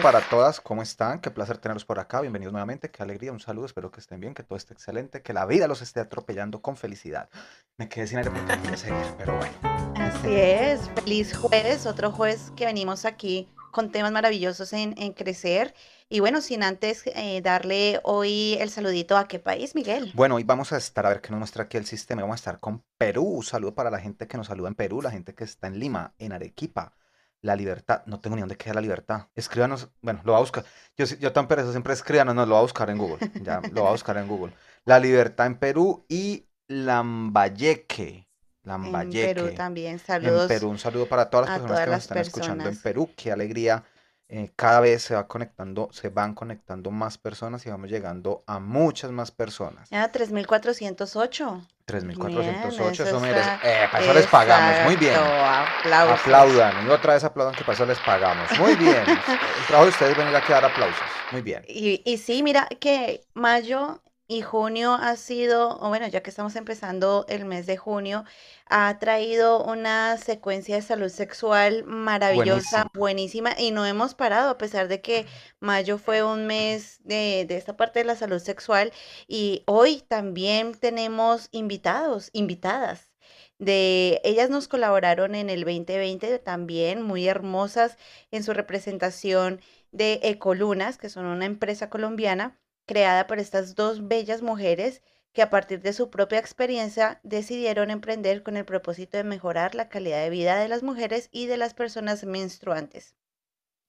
Para todas. ¿Cómo están? Qué placer tenerlos por acá. Bienvenidos nuevamente. Qué alegría. Un saludo. Espero que estén bien, que todo esté excelente, que la vida los esté atropellando con felicidad. Me quedé sin aire porque quería seguir, pero bueno. Así es. Feliz jueves. Otro jueves que venimos aquí con temas maravillosos en, en Crecer. Y bueno, sin antes eh, darle hoy el saludito a qué país, Miguel. Bueno, hoy vamos a estar a ver qué nos muestra aquí el sistema. Vamos a estar con Perú. Un saludo para la gente que nos saluda en Perú, la gente que está en Lima, en Arequipa. La libertad, no tengo ni dónde queda la libertad. Escríbanos, bueno, lo voy a buscar. Yo, yo tan perezoso siempre escríbanos, no, lo voy a buscar en Google. Ya, lo voy a buscar en Google. La libertad en Perú y Lambayeque. Lambayeque. En Perú también, saludos. En Perú, un saludo para todas las personas todas que nos están escuchando en. Perú. Qué alegría. Eh, cada vez se va conectando, se van conectando más personas y vamos llegando a muchas más personas. Ya, 3408. 3.408, eso eso merece. Eh, para eso les pagamos, muy bien. Aplausos. Aplaudan, y otra vez aplaudan que para eso les pagamos. Muy bien. El trabajo de ustedes es venir aquí a dar aplausos. Muy bien. Y, y sí, mira que mayo y junio ha sido, o bueno, ya que estamos empezando el mes de junio, ha traído una secuencia de salud sexual maravillosa, buenísima, y no hemos parado, a pesar de que mayo fue un mes de, de esta parte de la salud sexual, y hoy también tenemos invitados, invitadas. De ellas nos colaboraron en el 2020 también, muy hermosas en su representación de Ecolunas, que son una empresa colombiana creada por estas dos bellas mujeres que a partir de su propia experiencia decidieron emprender con el propósito de mejorar la calidad de vida de las mujeres y de las personas menstruantes.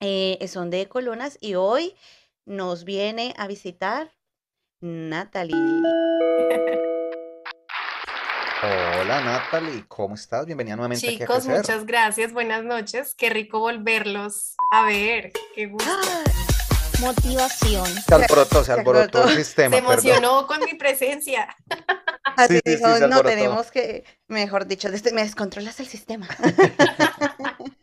Eh, son de Ecolunas y hoy nos viene a visitar Natalie. Hola Natalie, ¿cómo estás? Bienvenida nuevamente aquí a Chicos, muchas gracias, buenas noches. Qué rico volverlos a ver. Qué gusto. Motivación. Se alborotó, se alborotó el sistema, Se perdón. emocionó con mi presencia. Así sí, sí, dijo, se no alborotó". tenemos que, mejor dicho, me descontrolas el sistema.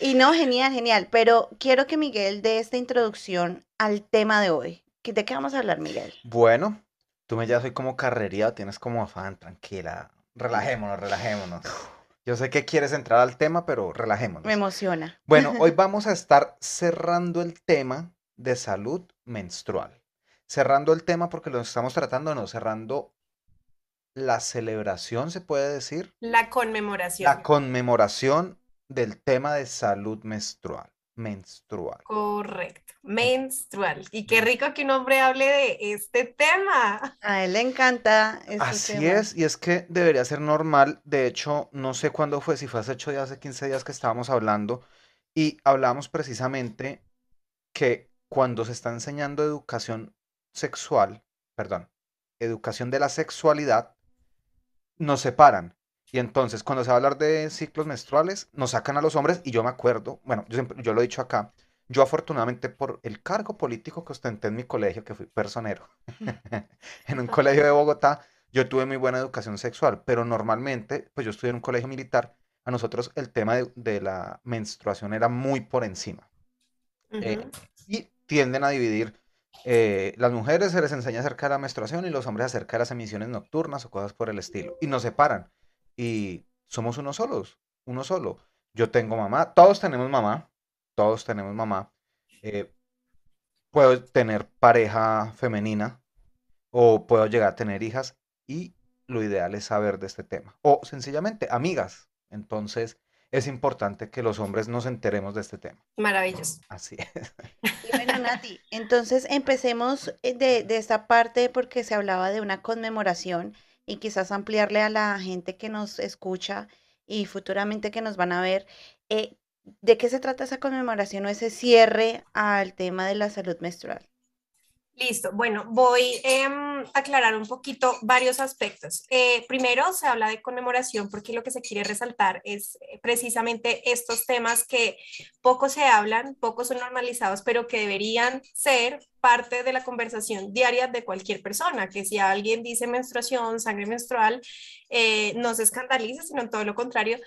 Y no, genial, genial. Pero quiero que Miguel dé esta introducción al tema de hoy. ¿Qué- ¿De qué vamos a hablar, Miguel? Bueno, tú me ya soy como carrería, tienes como afán, tranquila. Relajémonos, relajémonos. Yo sé que quieres entrar al tema, pero relajémonos. Me emociona. Bueno, hoy vamos a estar cerrando el tema de salud menstrual. Cerrando el tema porque lo estamos tratando, no, cerrando la celebración, se puede decir, La conmemoración. la conmemoración del tema de salud menstrual. Menstrual. Correcto. Menstrual. Y qué rico que un hombre hable de este tema. A él le encanta este Así tema. es, y es que debería ser normal. De hecho, no sé cuándo fue, si fue hace 8 días, hace 15 días que estábamos hablando, y hablamos precisamente que cuando se está enseñando educación sexual, perdón, educación de la sexualidad, nos separan. Y entonces, cuando se va a hablar de ciclos menstruales, nos sacan a los hombres, y yo me acuerdo, bueno, yo, siempre- yo lo he dicho acá, yo afortunadamente por el cargo político que ostenté en mi colegio, que fui personero, en un colegio de Bogotá, yo tuve muy buena educación sexual, pero normalmente, pues yo estudié en un colegio militar, a nosotros el tema de, de la menstruación era muy por encima. Eh, Ujú. y tienden a dividir, eh, las mujeres se les enseña acerca de la menstruación y los hombres acerca de las emisiones nocturnas o cosas por el estilo. Y nos separan. Y somos uno solos, uno solo. Yo tengo mamá, todos tenemos mamá, todos tenemos mamá. eh, puedo tener pareja femenina o puedo llegar a tener hijas y lo ideal es saber de este tema. O sencillamente amigas. Entonces es importante que los hombres nos enteremos de este tema. Maravilloso. Así es. Y bueno, Nati, entonces empecemos eh, de, de esta parte porque se hablaba de una conmemoración y quizás ampliarle a la gente que nos escucha y futuramente que nos van a ver, eh, ¿de qué se trata esa conmemoración o ese cierre al tema de la salud menstrual? Listo. Bueno, voy em, aclarar un poquito varios aspectos. Eh, primero, se habla de conmemoración porque lo que se quiere resaltar es eh, precisamente estos temas que poco se hablan, poco son normalizados, pero que deberían ser parte de la conversación diaria de cualquier persona, que si alguien dice menstruación, sangre menstrual, eh, no se escandalice, sino todo lo contrario,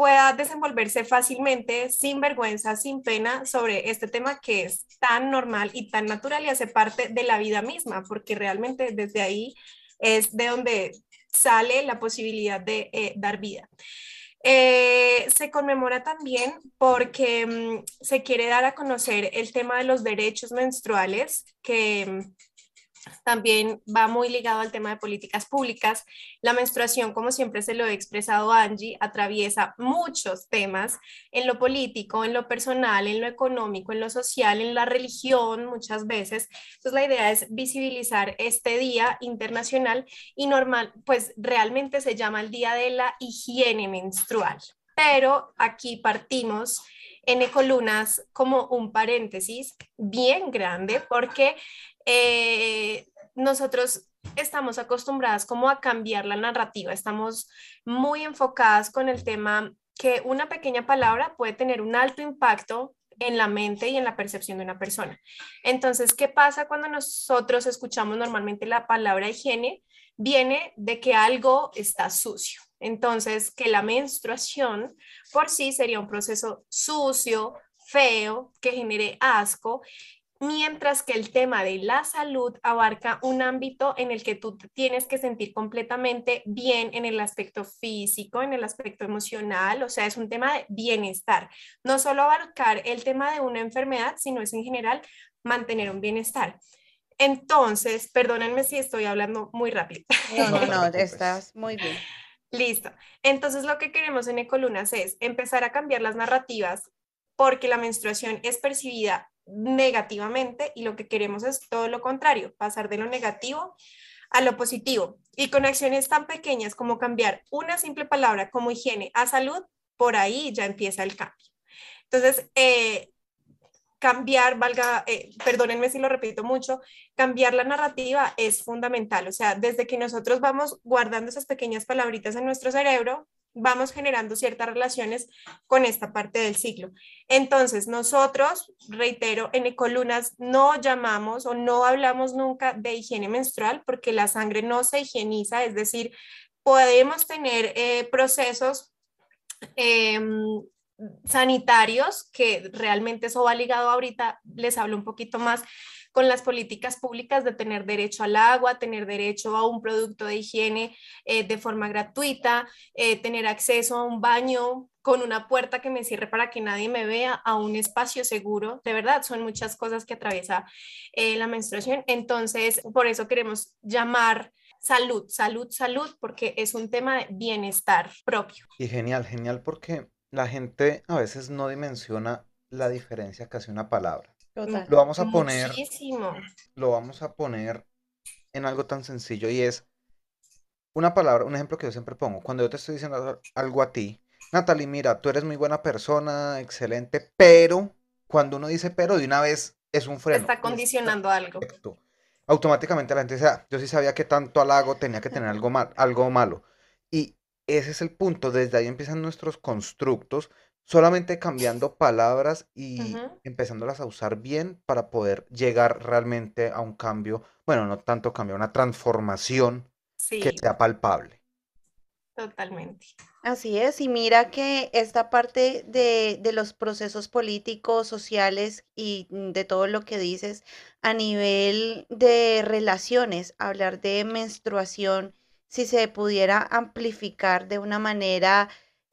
pueda desenvolverse fácilmente, sin vergüenza, sin pena, sobre este tema que es tan normal y tan natural y hace parte de la vida misma, porque realmente desde ahí es de donde sale la posibilidad de eh, dar vida. Eh, se conmemora también porque mm, se quiere dar a conocer el tema de los derechos menstruales que mm, también va muy ligado al tema de políticas públicas. La menstruación, como siempre se lo he expresado Angie, atraviesa muchos temas en lo político, en lo personal, en lo económico, en lo social, en la religión muchas veces. Entonces la idea es visibilizar este día internacional y normal, pues realmente se llama el Día de la Higiene Menstrual. Pero aquí partimos en Ecolunas como un paréntesis bien grande porque eh, nosotros estamos acostumbradas como a cambiar la narrativa, estamos muy enfocadas con el tema que una pequeña palabra puede tener un alto impacto en la mente y en la percepción de una persona. Entonces, ¿qué pasa cuando nosotros escuchamos normalmente la palabra higiene? Viene de que algo está sucio. Entonces, que la menstruación por sí sería un proceso sucio, feo, que genere asco mientras que el tema de la salud abarca un ámbito en el que tú tienes que sentir completamente bien en el aspecto físico, en el aspecto emocional, o sea, es un tema de bienestar. No solo abarcar el tema de una enfermedad, sino es en general mantener un bienestar. Entonces, perdónenme si estoy hablando muy rápido. No, no, no, estás muy bien. Listo. Entonces, lo que queremos en Ecolunas es empezar a cambiar las narrativas porque la menstruación es percibida negativamente y lo que queremos es todo lo contrario, pasar de lo negativo a lo positivo. Y con acciones tan pequeñas como cambiar una simple palabra como higiene a salud, por ahí ya empieza el cambio. Entonces, eh, cambiar, valga, eh, perdónenme si lo repito mucho, cambiar la narrativa es fundamental. O sea, desde que nosotros vamos guardando esas pequeñas palabritas en nuestro cerebro, vamos generando ciertas relaciones con esta parte del ciclo. Entonces, nosotros, reitero, en Ecolunas no llamamos o no hablamos nunca de higiene menstrual porque la sangre no se higieniza, es decir, podemos tener eh, procesos em, sanitarios, que realmente eso va ligado ahorita, les hablo un poquito más con las políticas públicas de tener derecho al agua, tener derecho a un producto de higiene eh, de forma gratuita, eh, tener acceso a un baño con una puerta que me cierre para que nadie me vea, a un espacio seguro. De verdad, son muchas cosas que atraviesa eh, la menstruación. Entonces, por eso queremos llamar salud, salud, salud, porque es un tema de bienestar propio. Y genial, genial, porque la gente a veces no dimensiona la diferencia que hace una palabra. Lo vamos a poner. Lo vamos a poner en algo tan sencillo y es una palabra, un ejemplo que yo siempre pongo. Cuando yo te estoy diciendo algo a ti, Natalie, mira, tú eres muy buena persona, excelente, pero cuando uno dice pero de una vez es un freno. Está condicionando algo. Automáticamente la gente dice, ah, yo sí sabía que tanto halago tenía que tener algo, mal, algo malo. Y ese es el punto, desde ahí empiezan nuestros constructos solamente cambiando palabras y empezándolas a usar bien para poder llegar realmente a un cambio, bueno, no tanto cambio, una transformación que sea palpable. Totalmente. Así es, y mira que esta parte de, de, los procesos políticos, sociales y de todo lo que dices a nivel de relaciones, hablar de menstruación, si se pudiera amplificar de una manera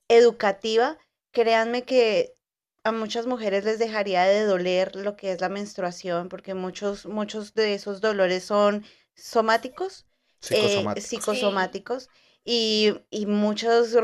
educativa, créanme que a muchas mujeres les dejaría de doler lo que es la menstruación, porque muchos, muchos de esos dolores son somáticos, eh, psicosomáticos, y, y, muchos,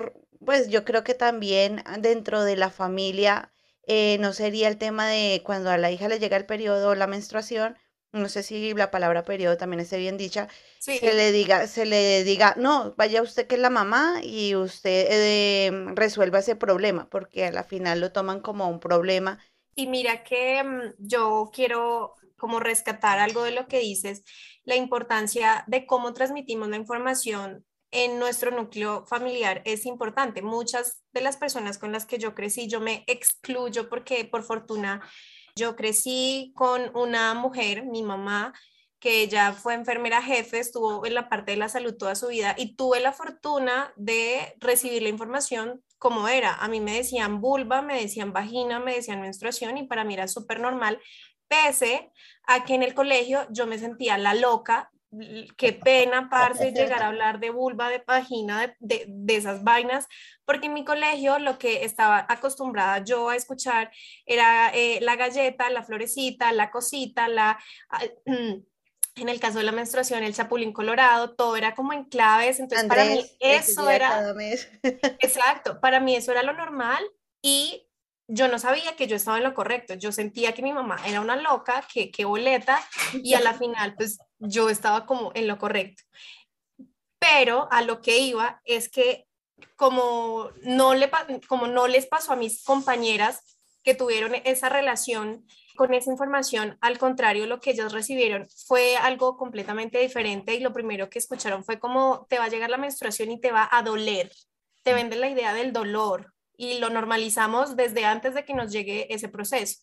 pues yo creo que también dentro de la familia eh, no sería el tema de cuando a la hija le llega el periodo o la menstruación, no sé si la palabra periodo también esté bien dicha, se le diga, se le diga, no, vaya usted que es la mamá y usted eh, resuelva ese problema, porque a la final lo toman como un problema. Y mira que mm, yo quiero como rescatar algo de lo que dices, la importancia de cómo transmitimos la información en nuestro núcleo familiar es importante. Muchas de las personas con las que yo crecí, yo me excluyo porque por fortuna yo crecí con una mujer, mi mamá, que ella fue enfermera jefe, estuvo en la parte de la salud toda su vida y tuve la fortuna de recibir la información como era. A mí me decían vulva, me decían vagina, me decían menstruación y para mí era súper normal, pese a que en el colegio yo me sentía la loca. Qué pena, parce, llegar a hablar de vulva, de vagina, de, de, esas vainas, porque en mi colegio lo que estaba acostumbrada yo a escuchar era eh, la galleta, la florecita, la cosita, la... en el caso de la menstruación, el chapulín colorado, todo era como en claves, entonces para mí eso era, exacto, para mí eso era lo normal y yo no sabía que yo estaba en lo correcto, yo sentía que mi mamá era una loca, que, que boleta, y a la final pues yo estaba como en lo correcto. Pero a lo que iba es que como no, le, como no les pasó a mis compañeras que tuvieron esa relación con esa información, al contrario, lo que ellos recibieron fue algo completamente diferente y lo primero que escucharon fue como te va a llegar la menstruación y te va a doler. Te venden la idea del dolor y lo normalizamos desde antes de que nos llegue ese proceso.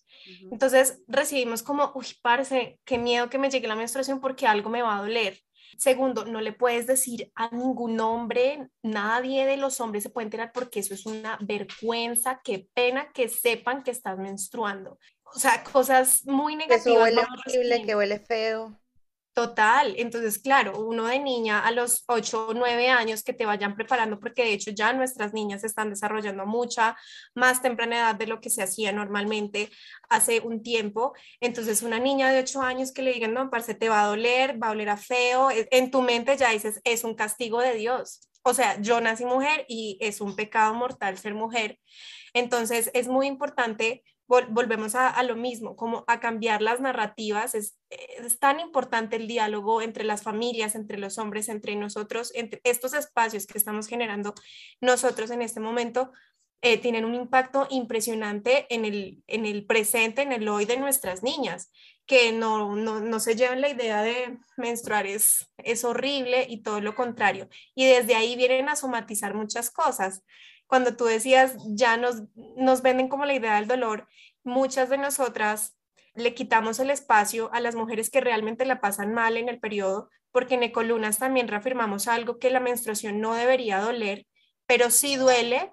Entonces recibimos como, uy, parece, qué miedo que me llegue la menstruación porque algo me va a doler. Segundo, no le puedes decir a ningún hombre, nadie de los hombres se puede enterar porque eso es una vergüenza, qué pena que sepan que estás menstruando o sea, cosas muy negativas. Que huele horrible, que huele feo. Total, entonces claro, uno de niña a los 8 o 9 años que te vayan preparando, porque de hecho ya nuestras niñas están desarrollando mucha más temprana edad de lo que se hacía normalmente hace un tiempo. Entonces una niña de 8 años que le digan, no, parce, te va a doler, va a oler a feo, e, en tu mente ya dices, es un castigo de Dios. O sea, yo nací mujer y es un pecado mortal ser mujer. Entonces es muy importante volvemos a, lo mismo, como a cambiar las narrativas. Es, tan importante el diálogo entre las familias, entre los hombres, entre nosotros, entre estos espacios que estamos generando nosotros en este momento. Eh, tienen un impacto impresionante en el, en el presente, en el hoy de nuestras niñas, que no, no, no se llevan la idea de menstruar es, es horrible y todo lo contrario. Y desde ahí vienen a somatizar muchas cosas cuando tú decías, ya nos, nos venden como la idea del dolor, muchas de nosotras le quitamos el espacio a las mujeres que realmente la pasan mal en el periodo, porque en Ecolunas también reafirmamos algo que la menstruación no debería doler, pero si duele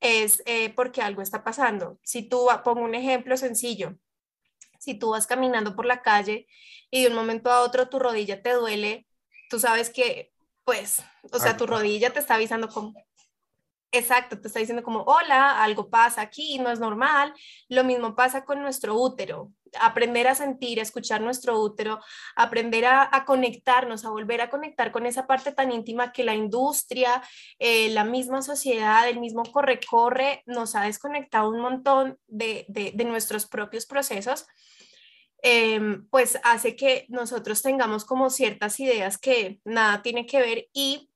es eh, porque algo está pasando. Si tú, pongo un ejemplo sencillo, si tú vas caminando por la calle y de un momento a otro tu rodilla te duele, tú sabes que, pues, o sea, tu rodilla te está avisando como, Exacto, te está diciendo como, hola, algo pasa aquí, no es normal. Lo mismo pasa con nuestro útero. Aprender a sentir, a escuchar nuestro útero, aprender a, conectarnos, a volver a conectar con esa parte tan íntima que la industria, eh, la misma sociedad, el mismo corre-corre, nos ha desconectado un montón de, nuestros propios procesos. Em, pues hace que nosotros tengamos como ciertas ideas que nada tiene que ver y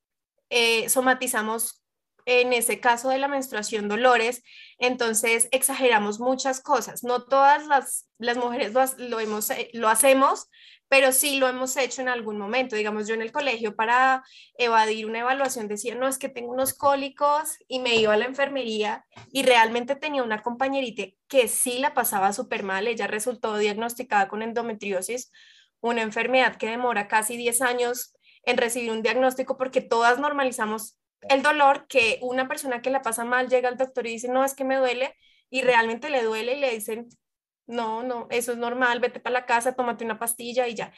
eh, somatizamos en ese caso de la menstruación dolores, entonces exageramos muchas cosas. No todas las, las mujeres lo, hemos, eh, lo hacemos, pero sí lo hemos hecho en algún momento. Digamos, yo en el colegio para evadir una evaluación decía, no, es que tengo unos cólicos y me iba a la enfermería y realmente tenía una compañerita que sí la pasaba súper mal. Ella resultó diagnosticada con endometriosis, una enfermedad que demora casi 10 años en recibir un diagnóstico porque todas normalizamos el dolor que una persona que la pasa mal llega al doctor y dice, no, es que me duele, y realmente le duele y le dicen, no, no, eso es normal, vete para la casa, tómate una pastilla y ya.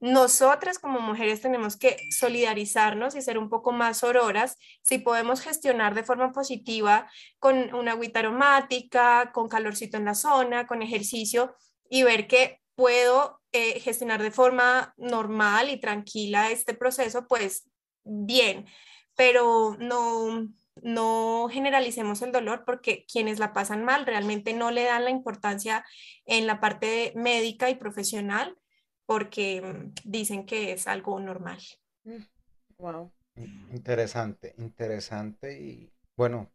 Nosotras como mujeres tenemos que solidarizarnos y ser un poco más auroras si podemos gestionar de forma positiva con una agüita aromática, con calorcito en la zona, con ejercicio y ver que puedo eh, gestionar de forma normal y tranquila este proceso, pues bien pero no, no generalicemos el dolor porque quienes la pasan mal realmente no le dan la importancia en la parte médica y profesional porque mm, dicen que es algo normal. Wow. Mm, interesante, interesante y bueno,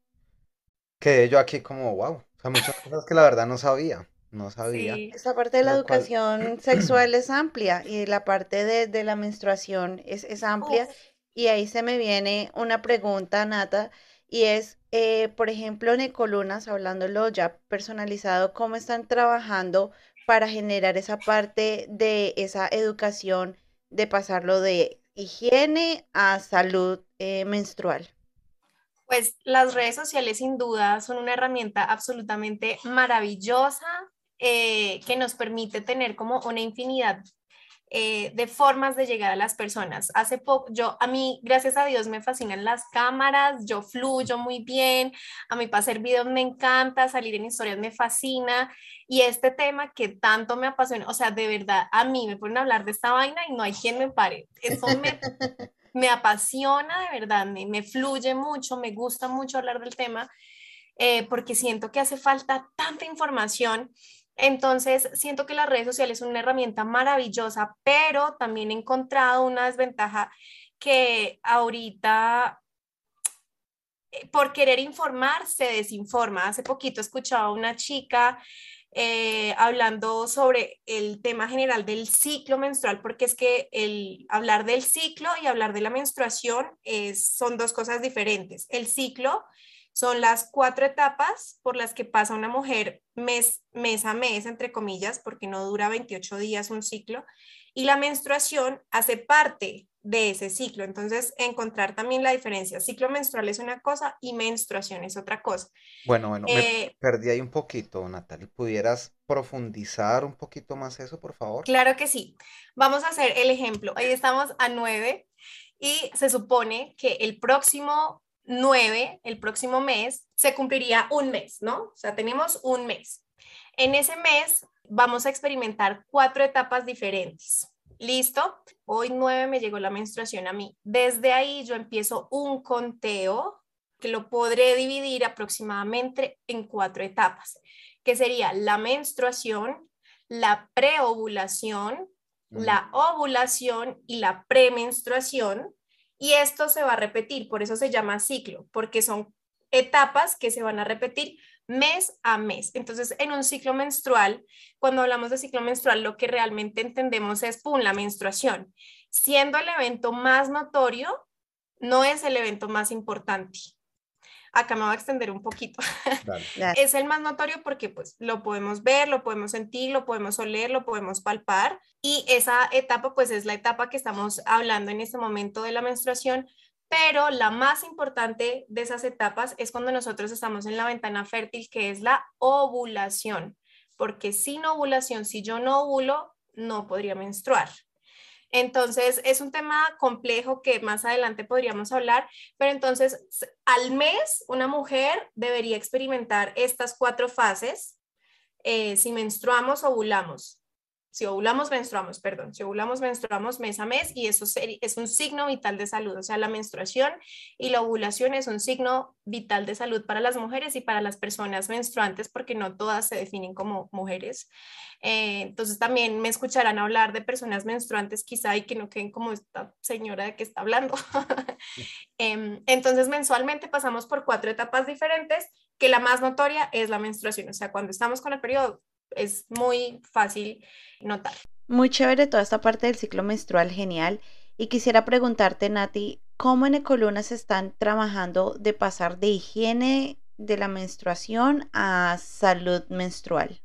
quedé yo aquí como wow, o sea, muchas cosas que la verdad no sabía, no sabía. Sí. Esta parte de la Lo cual- educación sexual es amplia y la parte de, de la menstruación es, es amplia. Uf. Y ahí se me viene una pregunta, Nata, y es, eh, por ejemplo, en Ecolunas, hablándolo ya personalizado, ¿cómo están trabajando para generar esa parte de esa educación, de pasarlo de higiene a salud eh, menstrual? Pues las redes sociales sin duda son una herramienta absolutamente maravillosa eh, que nos permite tener como una infinidad eh, de formas de llegar a las personas. Hace poco, yo, a mí, gracias a Dios, me fascinan las cámaras, yo fluyo muy bien, a mí para hacer videos me encanta, salir en historias me fascina y este tema que tanto me apasiona, o sea, de verdad, a mí me ponen a hablar de esta vaina y no hay quien me pare. Eso me, me apasiona de verdad, me, me fluye mucho, me gusta mucho hablar del tema, eh, porque siento que hace falta tanta información. Entonces, siento que las redes sociales son una herramienta maravillosa, pero también he encontrado una desventaja que ahorita, eh, por querer informar, se desinforma. Hace poquito escuchaba a una chica eh, hablando sobre el tema general del ciclo menstrual, porque es que el hablar del ciclo y hablar de la menstruación son dos cosas diferentes. El ciclo son las cuatro etapas por las que pasa una mujer mes, mes a mes, entre comillas, porque no dura 28 días un ciclo, y la menstruación hace parte de ese ciclo. Entonces, encontrar también la diferencia. Ciclo menstrual es una cosa y menstruación es otra cosa. Bueno, bueno, me Eh, perdí ahí un poquito, Natalie. ¿Pudieras profundizar un poquito más eso, por favor? Claro que sí. Vamos a hacer el ejemplo. Hoy estamos a 9 y se supone que el próximo 9, el próximo mes, se cumpliría un mes, ¿no? O sea, tenemos un mes. En ese mes vamos a experimentar cuatro etapas diferentes. ¿Listo? Hoy 9 me llegó la menstruación a mí. Desde ahí yo empiezo un conteo que lo podré dividir aproximadamente en cuatro etapas, que sería la menstruación, la preovulación, la ovulación y la premenstruación. Y esto se va a repetir, por eso se llama ciclo, porque son etapas que se van a repetir mes a mes. Entonces, en un ciclo menstrual, cuando hablamos de ciclo menstrual, lo que realmente entendemos es, ¡pum!, la menstruación. Siendo el evento más notorio, no es el evento más importante. Acá me voy a extender un poquito. Es el más notorio porque pues lo podemos ver, lo podemos sentir, lo podemos oler, lo podemos palpar y esa etapa pues es la etapa que estamos hablando en este momento de la menstruación, pero la más importante de esas etapas es cuando nosotros estamos en la ventana fértil que es la ovulación, porque sin ovulación, si yo no ovulo, no podría menstruar. Entonces, es un tema complejo que más adelante podríamos hablar, pero entonces al mes una mujer debería experimentar estas cuatro fases. eh, si menstruamos, ovulamos. Si ovulamos, menstruamos, perdón. Si ovulamos, menstruamos mes a mes y eso es un signo vital de salud. O sea, la menstruación y la ovulación es un signo vital de salud para las mujeres y para las personas menstruantes porque no todas se definen como mujeres. Eh, entonces también me escucharán hablar de personas menstruantes quizá y que no queden como esta señora de que está hablando. Em, entonces mensualmente pasamos por cuatro etapas diferentes, que la más notoria es la menstruación. O sea, cuando estamos con el periodo es muy fácil notar. Muy chévere toda esta parte del ciclo menstrual, genial. Y quisiera preguntarte, Nati, ¿cómo en Ecolunas están trabajando de pasar de higiene de la menstruación a salud menstrual?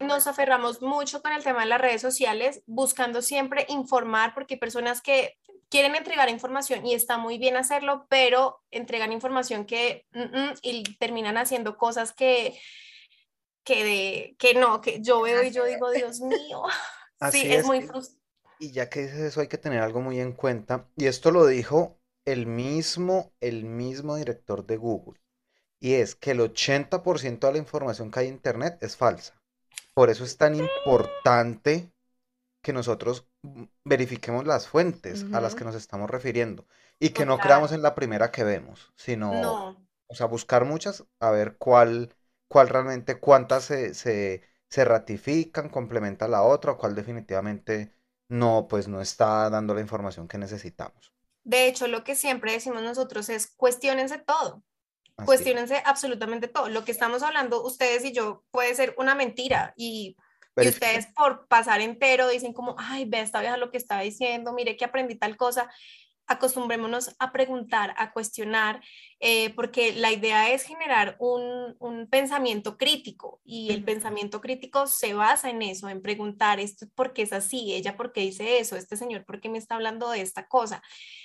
nos aferramos mucho con el tema de las redes sociales, buscando siempre informar, porque hay personas que quieren entregar información y está muy bien hacerlo, pero entregan información que mm, mm, y terminan haciendo cosas que, que, de, que no, que yo veo y yo digo, Dios mío, Así sí, es es, muy frustrante. Y ya que dices eso, hay que tener algo muy en cuenta. Y esto lo dijo el mismo, el mismo director de Google. Y es que el 80% de la información que hay en Internet es falsa. Por eso es tan importante que nosotros verifiquemos las fuentes a las que nos estamos refiriendo. Y que no creamos en la primera que vemos, sino, No, o sea, buscar muchas, a ver cuál, cuál realmente, cuántas se, se, se ratifican, complementa la otra, o cuál definitivamente no, pues no está dando la información que necesitamos. de hecho, lo que siempre decimos nosotros es cuestionense todo. Así es. Cuestiónense absolutamente todo. Lo que estamos hablando ustedes y yo puede ser una mentira y, ustedes por pasar entero dicen como, ay, ve esta vieja lo que está diciendo, mire que aprendí tal cosa. Acostumbrémonos a preguntar, a cuestionar, eh, porque la idea es generar un, un pensamiento crítico y el pensamiento crítico se basa en eso, en preguntar esto por qué es así, ella por qué dice eso, este señor por qué me está hablando de esta cosa.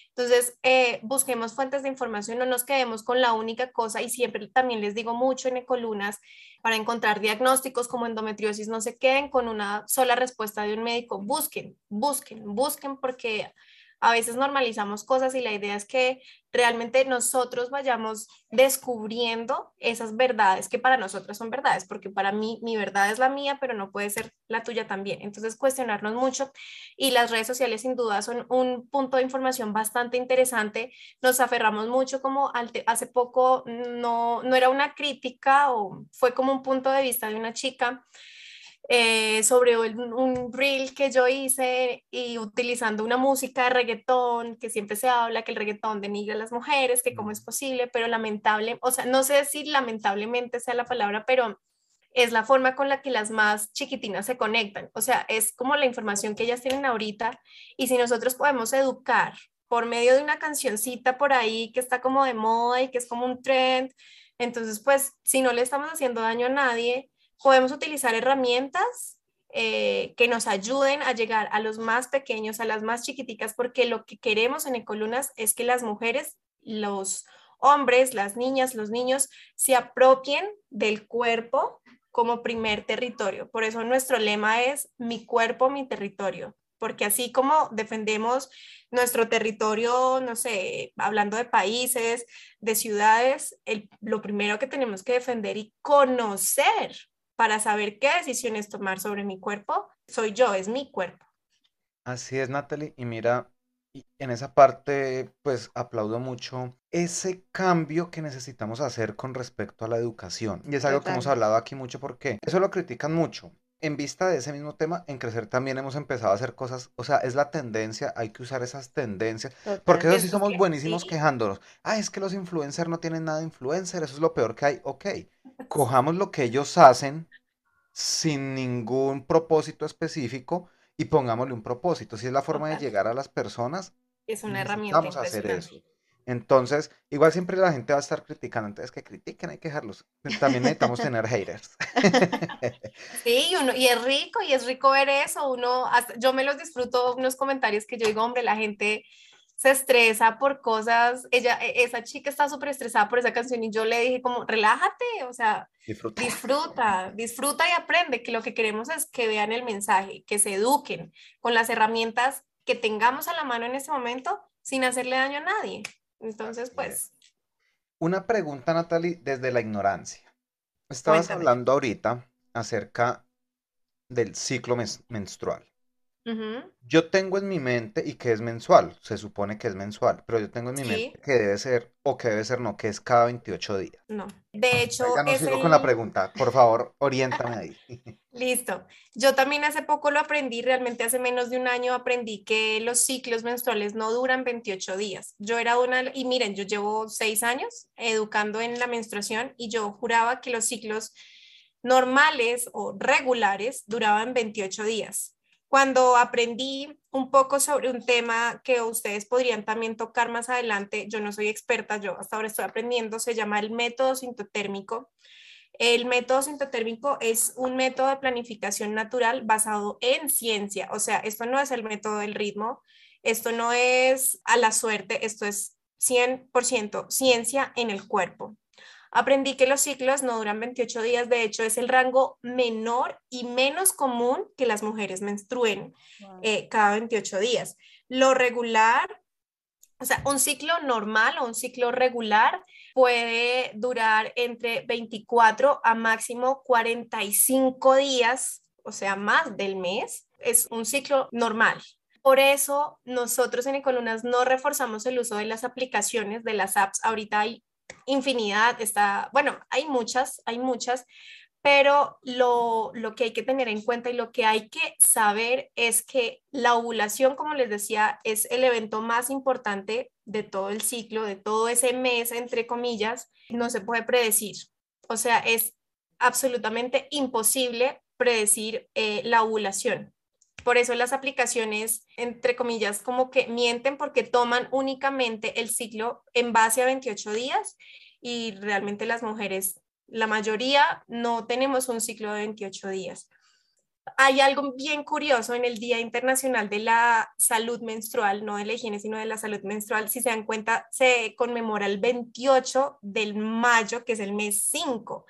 Entonces, eh, busquemos fuentes de información, no nos quedemos con la única cosa y siempre también les digo mucho en Ecolunas, para encontrar diagnósticos como endometriosis, no se queden con una sola respuesta de un médico, busquen, busquen, busquen porque a veces normalizamos cosas y la idea es que realmente nosotros vayamos descubriendo esas verdades que para nosotros son verdades, porque para mí mi verdad es la mía, pero no puede ser la tuya también. Entonces, cuestionarnos mucho y las redes sociales sin duda son un punto de información bastante interesante. Nos aferramos mucho como hace poco no, no era una crítica o fue como un punto de vista de una chica eh, sobre un, un reel que yo hice y utilizando una música de reggaetón, que siempre se habla que el reggaetón denigra a las mujeres, que cómo es posible, pero lamentable, o sea, no sé si lamentablemente sea la palabra, pero es la forma con la que las más chiquitinas se conectan. O sea, es como la información que ellas tienen ahorita y si nosotros podemos educar por medio de una cancioncita por ahí que está como de moda y que es como un trend, entonces pues si no le estamos haciendo daño a nadie, podemos utilizar herramientas eh, que nos ayuden a llegar a los más pequeños, a las más chiquiticas, porque lo que queremos en Ecolunas es que las mujeres, los hombres, las niñas, los niños se apropien del cuerpo como primer territorio. Por eso nuestro lema es mi cuerpo, mi territorio, porque así como defendemos nuestro territorio, no sé, hablando de países, de ciudades, el- lo primero que tenemos que defender y conocer para saber qué decisiones tomar sobre mi cuerpo, soy yo, es mi cuerpo. Así es, Natalie. Y mira, en esa parte, pues aplaudo mucho ese cambio que necesitamos hacer con respecto a la educación. Y es algo que hemos hablado aquí mucho porque eso lo critican mucho. En vista de ese mismo tema, en Crecer también hemos empezado a hacer cosas, o sea, es la tendencia, hay que usar esas tendencias, porque eso sí somos buenísimos sí. quejándonos. Ah, es que los influencers no tienen nada de influencer, eso es lo peor que hay. Ok, cojamos lo que ellos hacen sin ningún propósito específico y pongámosle un propósito. Si es la forma de llegar a las personas, Es una herramienta necesitamos hacer impresionante. eso. Entonces, igual siempre la gente va a estar criticando, entonces que critiquen, hay que dejarlos. También necesitamos tener haters. Sí, y, uno, y es rico, y es rico ver eso. Uno, hasta- yo me los disfruto, unos comentarios que yo digo, hombre, la gente se estresa por cosas. Ella, e- esa chica está súper estresada por esa canción y yo le dije como, relájate, o sea, Disfruta. disfruta, disfruta y aprende, que lo que queremos es que vean el mensaje, que se eduquen con las herramientas que tengamos a la mano en este momento sin hacerle daño a nadie. Entonces, Así pues, Una pregunta, Natalie, desde la ignorancia. Estabas Cuéntame. hablando ahorita acerca del ciclo mes- Yo tengo en mi mente, y que es mensual, se supone que es mensual, pero yo tengo en mi Sí. mente que debe ser, o que debe ser no, que es cada 28 días. no. De hecho, Ya no es sigo con la pregunta, por favor, oriéntame ahí. Listo. Yo también hace poco lo aprendí, realmente hace menos de un año aprendí que los ciclos menstruales no duran 28 días. Yo era una, y miren, yo llevo seis años educando en la menstruación y yo juraba que los ciclos normales o regulares duraban 28 días. Cuando aprendí un poco sobre un tema que ustedes podrían también tocar más adelante, yo no soy experta, yo hasta ahora estoy aprendiendo, se llama el método sintotérmico. El método sintotérmico es un método de planificación natural basado en ciencia, o sea, esto no es el método del ritmo, esto no es a la suerte, esto es 100% ciencia en el cuerpo. Aprendí que los ciclos no duran 28 días, de hecho es el rango menor y menos común que las mujeres menstruen Wow. eh, cada 28 días. Lo regular, o sea, un ciclo normal o un ciclo regular puede durar entre 24 a máximo 45 días, o sea, más del mes. Es un ciclo normal. Por eso nosotros en Ecolunas no reforzamos el uso de las aplicaciones, de las apps. Ahorita hay infinidad, está, bueno, hay muchas, hay muchas, pero lo, lo, que hay que tener en cuenta y lo que hay que saber es que la ovulación, como les decía, es el evento más importante de todo el ciclo, de todo ese mes, entre comillas, no se puede predecir. O sea, es absolutamente imposible predecir eh, la ovulación. Por eso las aplicaciones, entre comillas, como que mienten porque toman únicamente el ciclo en base a 28 días y realmente las mujeres la mayoría no tenemos un ciclo de 28 días. Hay algo bien curioso en el Día Internacional de la Salud Menstrual, no de la higiene, sino de la salud menstrual. Si se dan cuenta, se conmemora el 28 del mayo, que es el mes 5,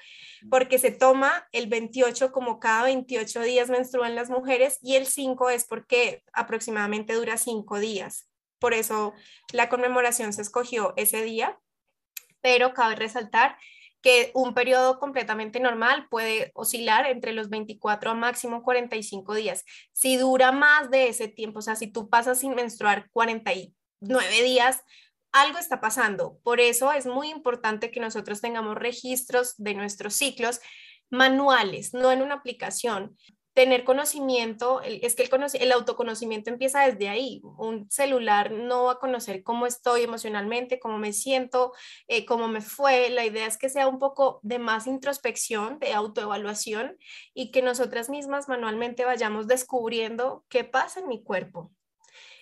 porque se toma el 28 como cada 28 días menstruan las mujeres y el 5 es porque aproximadamente dura 5 días. Por eso la conmemoración se escogió ese día, pero cabe resaltar que un periodo completamente normal puede oscilar entre los 24 a máximo 45 días. Si dura más de ese tiempo, o sea, si tú pasas sin menstruar 49 días, algo está pasando. Por eso es muy importante que nosotros tengamos registros de nuestros ciclos manuales, no en una aplicación tener conocimiento, es que el, autoconocimiento empieza desde ahí. Un celular no va a conocer cómo estoy emocionalmente, cómo me siento, eh, cómo me fue. La idea es que sea un poco de más introspección, de autoevaluación y que nosotras mismas manualmente vayamos descubriendo qué pasa en mi cuerpo,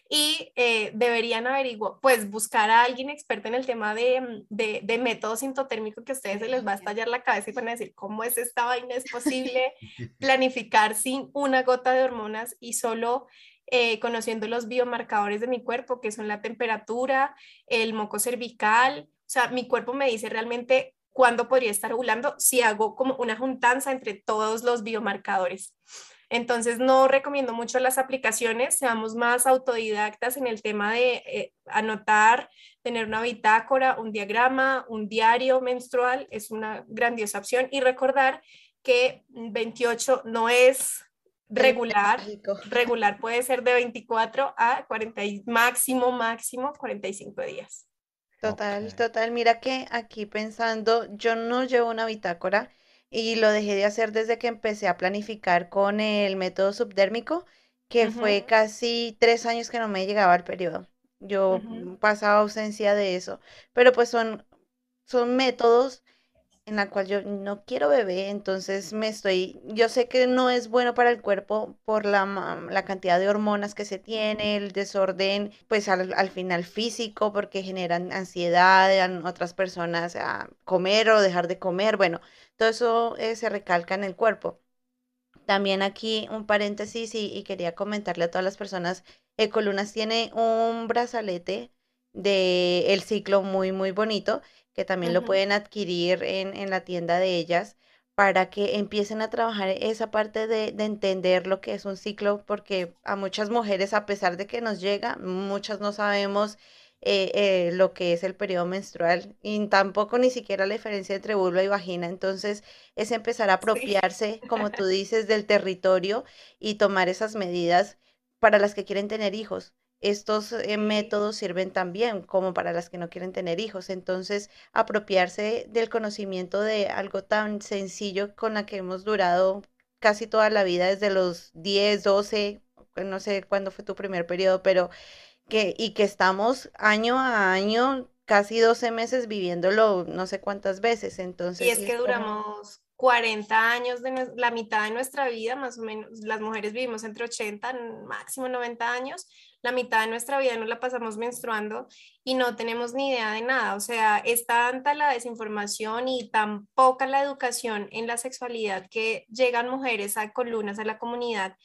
y eh, deberían averiguar, pues buscar a alguien experto en el tema de, mm, de, de, método sintotérmico que a ustedes se les va a estallar la cabeza y van a decir, ¿cómo es esta vaina? ¿Es posible planificar sin una gota de hormonas y solo eh, conociendo los biomarcadores de mi cuerpo, que son la temperatura, el moco cervical? O sea, mi cuerpo me dice realmente cuándo podría estar ovulando si hago como una juntanza entre todos los biomarcadores. Entonces, no recomiendo mucho las aplicaciones, seamos más autodidactas en el tema de eh, anotar, tener una bitácora, un diagrama, un diario menstrual, es una grandiosa opción. Y recordar que 28 no es regular, regular puede ser de 24 a 40, máximo, máximo 45 días. Total, total. Mira que aquí pensando, yo no llevo una bitácora y lo dejé de hacer desde que empecé a planificar con el método subdérmico, que fue casi tres años que no me llegaba el periodo. Yo pasaba ausencia de eso, pero pues son, son métodos en la cual yo no quiero bebé, entonces me estoy, yo sé que no es bueno para el cuerpo por la, la cantidad de hormonas que se tiene, el desorden, pues al, al final físico, porque generan ansiedad en otras personas a comer o dejar de comer, bueno, todo eso eh, se recalca en el cuerpo. También aquí un paréntesis y, quería comentarle a todas las personas, Ecolunas tiene un brazalete de el ciclo muy, muy bonito, que también lo pueden adquirir en, en, la tienda de ellas para que empiecen a trabajar esa parte de, de, entender lo que es un ciclo, porque a muchas mujeres, a pesar de que nos llega, muchas no sabemos eh, eh, lo que es el periodo menstrual y tampoco ni siquiera la diferencia entre vulva y vagina. Entonces es empezar a apropiarse, como tú dices, del territorio y tomar esas medidas para las que quieren tener hijos. Estos eh, métodos sirven también como para las que no quieren tener hijos. Entonces, apropiarse del conocimiento de algo tan sencillo con la que hemos durado casi toda la vida, desde los 10, 12, no sé cuándo fue tu primer periodo, pero que, y que estamos año a año, casi 12 meses viviéndolo no sé cuántas veces. Entonces, y es que duramos 40 años de la mitad de nuestra vida, más o menos, las mujeres vivimos entre 80, máximo 90 años, la mitad de nuestra vida nos la pasamos menstruando y no tenemos ni idea de nada. O sea, es tanta la desinformación y tan poca la educación en la sexualidad que llegan mujeres a columnas a la comunidad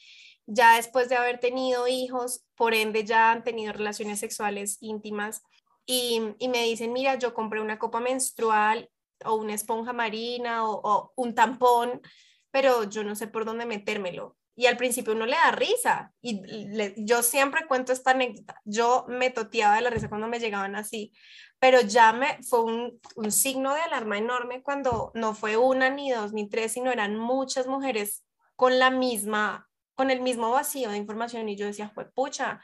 ya después de haber tenido hijos, por ende ya han tenido relaciones sexuales íntimas y, me dicen, mira, yo compré una copa menstrual o una esponja marina o, un tampón, pero yo no sé por dónde metérmelo. Y al principio uno le da risa. Y yo siempre cuento esta anécdota. Yo me toteaba de la risa cuando me llegaban así, pero ya me fue un, un signo de alarma enorme cuando no fue una, ni dos, ni tres, sino eran muchas mujeres con la misma con el mismo vacío de información y yo decía, fue pucha,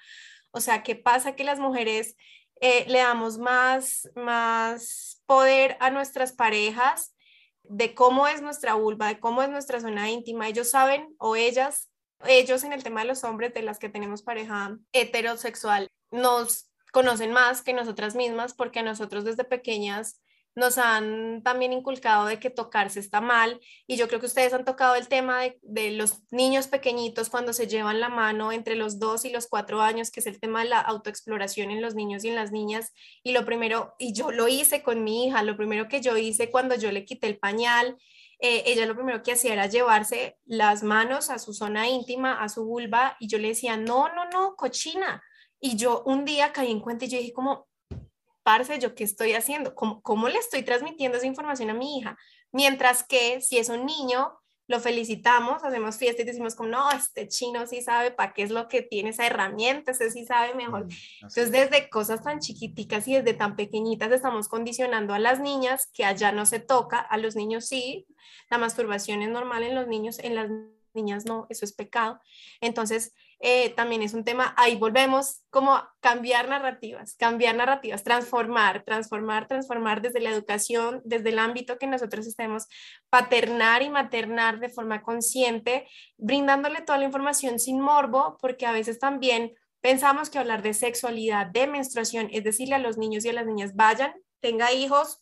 o sea, ¿qué pasa que las mujeres eh, le damos más, más poder a nuestras parejas de cómo es nuestra vulva, de cómo es nuestra zona íntima. Ellos saben o ellas, ellos en el tema de los hombres, de las que tenemos pareja heterosexual, nos conocen más que nosotras mismas porque nosotros desde pequeñas nos han también inculcado de que tocarse está mal y yo creo que ustedes han tocado el tema de, los niños pequeñitos cuando se llevan la mano entre los dos y los cuatro años, que es el tema de la autoexploración en los niños y en las niñas. Y lo primero, y yo lo hice con mi hija, lo primero que yo hice cuando yo le quité el pañal, eh, ella lo primero que hacía era llevarse las manos a su zona íntima, a su vulva, y yo le decía, no, no, no, cochina. Y yo un día caí en cuenta y yo dije como, parce, ¿yo qué estoy haciendo? ¿Cómo, ¿Cómo le estoy transmitiendo esa información a mi hija? Mientras que si es un niño, lo felicitamos, hacemos fiesta y decimos como, no, este chino sí sabe para qué es lo que tiene esa herramienta, ese sí sabe mejor. Mm, Entonces, desde cosas tan chiquiticas y desde tan pequeñitas estamos condicionando a las niñas que allá no se toca, a los niños sí, la masturbación es normal en los niños, en las niñas no, eso es pecado. Entonces, eh, también es un tema, ahí volvemos como cambiar narrativas, cambiar narrativas, transformar, transformar, transformar desde la educación, desde el ámbito que nosotros estemos, paternar y maternar de forma consciente, brindándole toda la información sin morbo, porque a veces también pensamos que hablar de sexualidad, de menstruación, es decirle a los niños y a las niñas, vayan, tenga hijos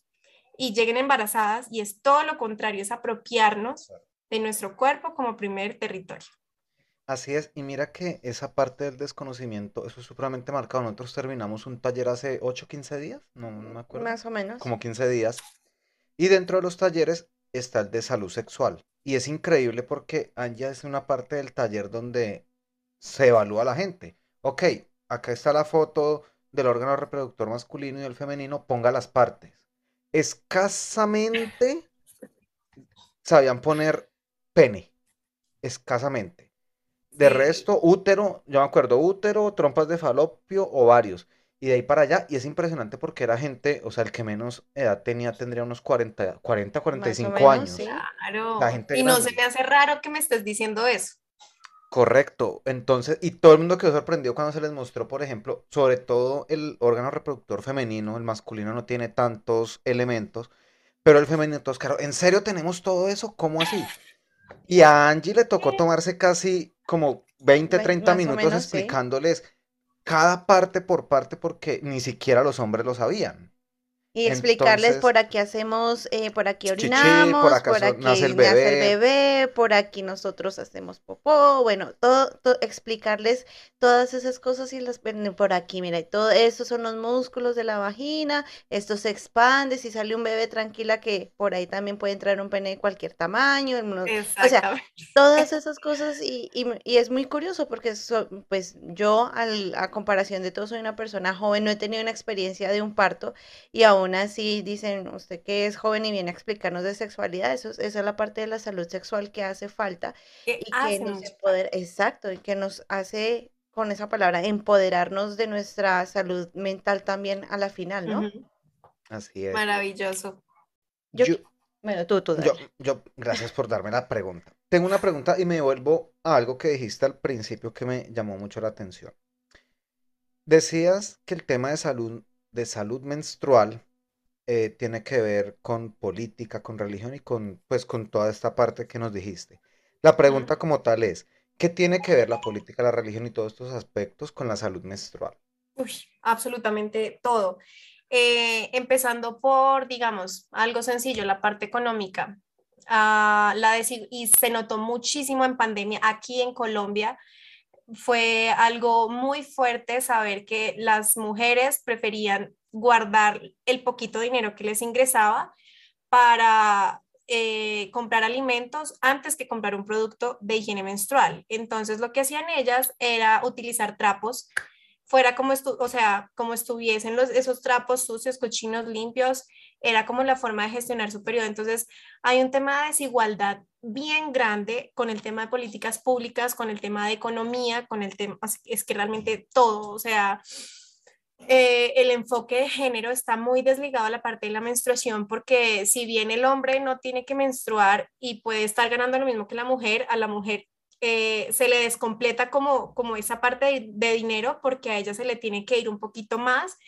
y lleguen embarazadas, y es todo lo contrario, es apropiarnos de nuestro cuerpo como primer territorio. Así es, y mira que esa parte del desconocimiento, eso es supremamente marcado. Nosotros terminamos un taller hace 8, 15 días, no, me acuerdo. Más o menos. Como 15 días. Y dentro de los talleres está el de salud sexual. Y es increíble porque Anja es una parte del taller donde se evalúa a la gente. Ok, acá está la foto del órgano reproductor masculino y del femenino, ponga las partes. Escasamente sabían poner pene. Escasamente. De resto, útero, yo me acuerdo, útero, trompas de falopio, ovarios. Y de ahí para allá, y es impresionante porque era gente, o sea, el que menos edad tenía tendría unos 40, 40 45 años. Claro. y no se me hace raro que me estés diciendo eso. Correcto. Entonces, y todo el mundo quedó sorprendido cuando se les mostró, por ejemplo, sobre todo el órgano reproductor femenino, el masculino no tiene tantos elementos, pero el femenino, entonces, claro, ¿en serio tenemos todo eso? ¿Cómo así? Y a Angie le tocó tomarse casi como 20, 30 minutos explicándoles cada parte por parte porque ni siquiera los hombres lo sabían. Y explicarles por aquí hacemos, eh, por aquí orinamos, por, aquí nace el, bebé. por aquí nosotros hacemos popó, bueno, todo, explicarles todas esas cosas y las por aquí, mira, y todo eso son los músculos de la vagina, esto se expande, si sale un bebé tranquila que por ahí también puede entrar un pene de cualquier tamaño, o sea, todas esas cosas y, y, es muy curioso porque pues yo al, a comparación de todo soy una persona joven, no he tenido una experiencia de un parto y aún aún así dicen, usted que es joven y viene a explicarnos de sexualidad, eso, esa es la parte de la salud sexual que hace falta y que nos poder, exacto, y que nos hace con esa palabra empoderarnos de nuestra salud mental también a la final, ¿no? Así es. Maravilloso. Yo, bueno, tú, tú. Yo, yo, gracias por darme la pregunta. Tengo una pregunta y me vuelvo a algo que dijiste al principio que me llamó mucho la atención. Decías que el tema de salud, de salud menstrual eh, tiene que ver con política, con religión y con, pues, con toda esta parte que nos dijiste. La pregunta como tal es, ¿qué tiene que ver la política, la religión y todos estos aspectos con la salud menstrual? Uy, absolutamente todo. Eh, empezando por, digamos, algo sencillo, la parte económica. Ah, la y se notó muchísimo en pandemia aquí en Colombia. Fue algo muy fuerte saber que las mujeres preferían guardar el poquito dinero que les ingresaba para eh, comprar alimentos antes que comprar un producto de higiene menstrual. Entonces lo que hacían ellas era utilizar trapos fuera como, o sea, como estuviesen los, esos trapos sucios, cochinos, limpios, era como la forma de gestionar su periodo. Entonces, hay un tema de desigualdad bien grande con el tema de políticas públicas, con el tema de economía, con el tema, es que realmente todo, o sea, eh, el enfoque de género está muy desligado a la parte de la menstruación porque si bien el hombre no tiene que menstruar y puede estar ganando lo mismo que la mujer, a la mujer eh, se le descompleta como, como esa parte de, dinero porque a ella se le tiene que ir un poquito más